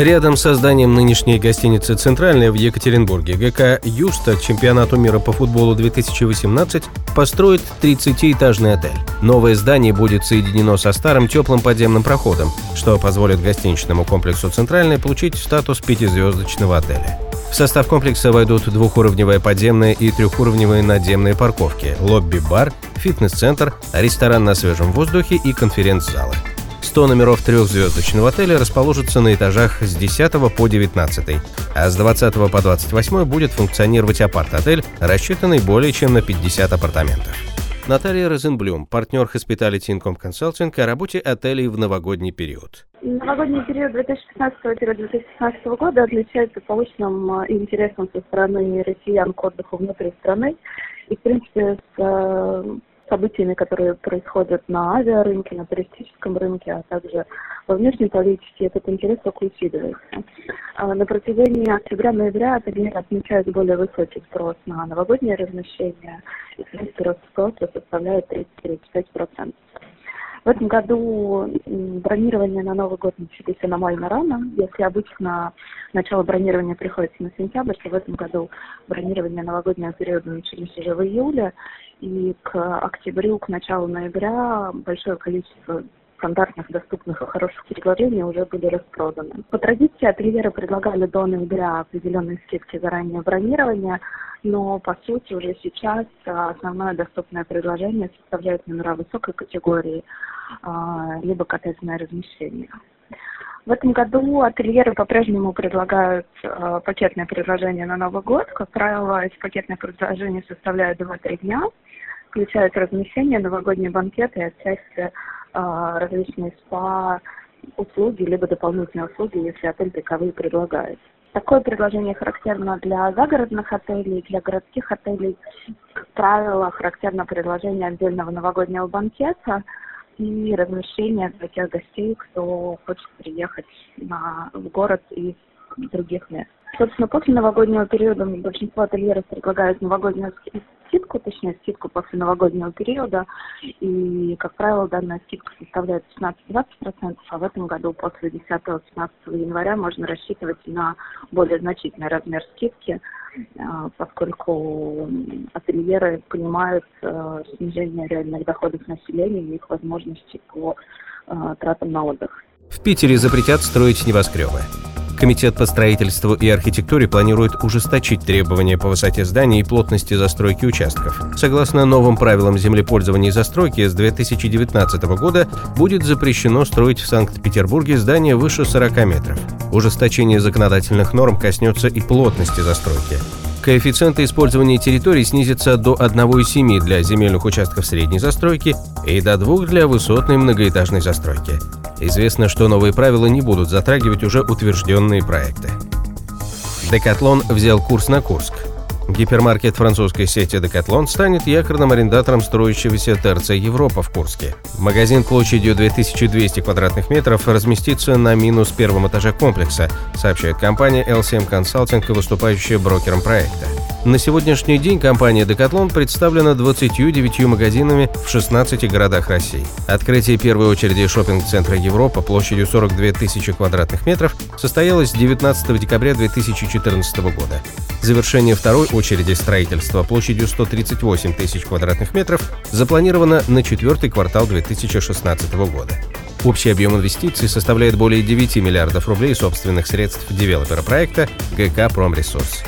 Рядом с зданием нынешней гостиницы «Центральная» в Екатеринбурге ГК «Юста» чемпионату мира по футболу 2018 построит 30-этажный отель. Новое здание будет соединено со старым теплым подземным проходом, что позволит гостиничному комплексу «Центральная» получить статус пятизвездочного отеля. В состав комплекса войдут двухуровневая подземная и трехуровневые надземные парковки, лобби-бар, фитнес-центр, ресторан на свежем воздухе и конференц-залы. 100 номеров трехзвездочного отеля расположатся на этажах с 10 по 19, а с 20 по 28 будет функционировать апарт-отель, рассчитанный более чем на 50 апартаментов. Наталья Розенблюм, партнер Hospitality Income Consulting о работе отелей в новогодний период. Новогодний период 2016-2017 года отличается повышенным э, интересом со стороны россиян к отдыху внутри страны. И, в принципе, с э, событиями, которые происходят на авиарынке, на туристическом рынке, а также во внешней политике, этот интерес только усиливается. А на протяжении октября-ноября ательер отмечает более высокий спрос на новогоднее размещение, и, рост спроса составляет 30-35%. В этом году бронирование на Новый год начались аномально рано. Если обычно начало бронирования приходится на сентябрь, то в этом году бронирование новогоднего периода начались уже в июле. И к октябрю, к началу ноября большое количество стандартных, доступных и хороших предложений уже были распроданы. По традиции ательеры предлагали до ноября определенные скидки за раннее бронирование, но по сути уже сейчас основное доступное предложение составляет номера высокой категории, а, либо коттеджное размещение. В этом году ательеры по-прежнему предлагают э, пакетное предложение на Новый год. Как правило, эти пакетные предложения составляют 2-3 дня, включают размещение, новогодние банкеты и отчасти э, различные спа услуги, либо дополнительные услуги, если отель таковые предлагает. Такое предложение характерно для загородных отелей, для городских отелей. Как правило, характерно предложение отдельного новогоднего банкета – и размещение для тех гостей, кто хочет приехать на, в город из других мест. Собственно, после новогоднего периода большинство ательеров предлагают новогоднюю скидку, точнее скидку после новогоднего периода. И, как правило, данная скидка составляет 16-20%, а в этом году после 10-15 января можно рассчитывать на более значительный размер скидки, поскольку ательеры понимают а, снижение реальных доходов населения и их возможностей по а, тратам на отдых. В Питере запретят строить небоскребы. Комитет по строительству и архитектуре планирует ужесточить требования по высоте зданий и плотности застройки участков. Согласно новым правилам землепользования и застройки, с 2019 года будет запрещено строить в Санкт-Петербурге здания выше 40 метров. Ужесточение законодательных норм коснется и плотности застройки. Коэффициенты использования территорий снизятся до 1,7 для земельных участков средней застройки и до 2 для высотной многоэтажной застройки. Известно, что новые правила не будут затрагивать уже утвержденные проекты. Декатлон взял курс на Курск. Гипермаркет французской сети Decathlon станет якорным арендатором строящегося ТРЦ Европа в Курске. Магазин площадью 2200 квадратных метров разместится на минус первом этаже комплекса, сообщает компания LCM Consulting, выступающая брокером проекта. На сегодняшний день компания Decathlon представлена 29 магазинами в 16 городах России. Открытие первой очереди шопинг-центра Европа площадью 42 тысячи квадратных метров состоялось 19 декабря 2014 года. Завершение второй очереди строительства площадью 138 тысяч квадратных метров запланировано на четвертый квартал 2016 года. Общий объем инвестиций составляет более 9 миллиардов рублей собственных средств девелопера проекта ГК «Промресурс».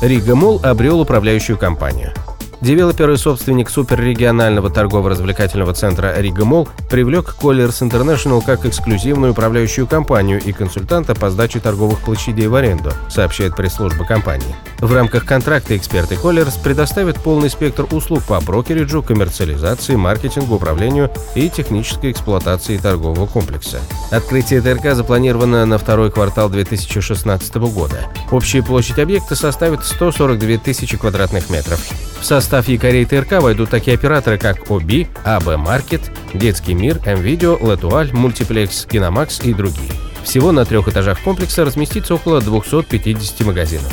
Рига Мол обрел управляющую компанию. Девелопер и собственник суперрегионального торгово-развлекательного центра «Рига Мол» привлек Colliers International как эксклюзивную управляющую компанию и консультанта по сдаче торговых площадей в аренду, сообщает пресс-служба компании. В рамках контракта эксперты Colliers предоставят полный спектр услуг по брокериджу, коммерциализации, маркетингу, управлению и технической эксплуатации торгового комплекса. Открытие ТРК запланировано на второй квартал 2016 года. Общая площадь объекта составит 142 тысячи квадратных метров. В состав якорей ТРК войдут такие операторы, как ОБИ, АБ Маркет, Детский мир, М-Видео, Латуаль, Мультиплекс, Киномакс и другие. Всего на трех этажах комплекса разместится около 250 магазинов.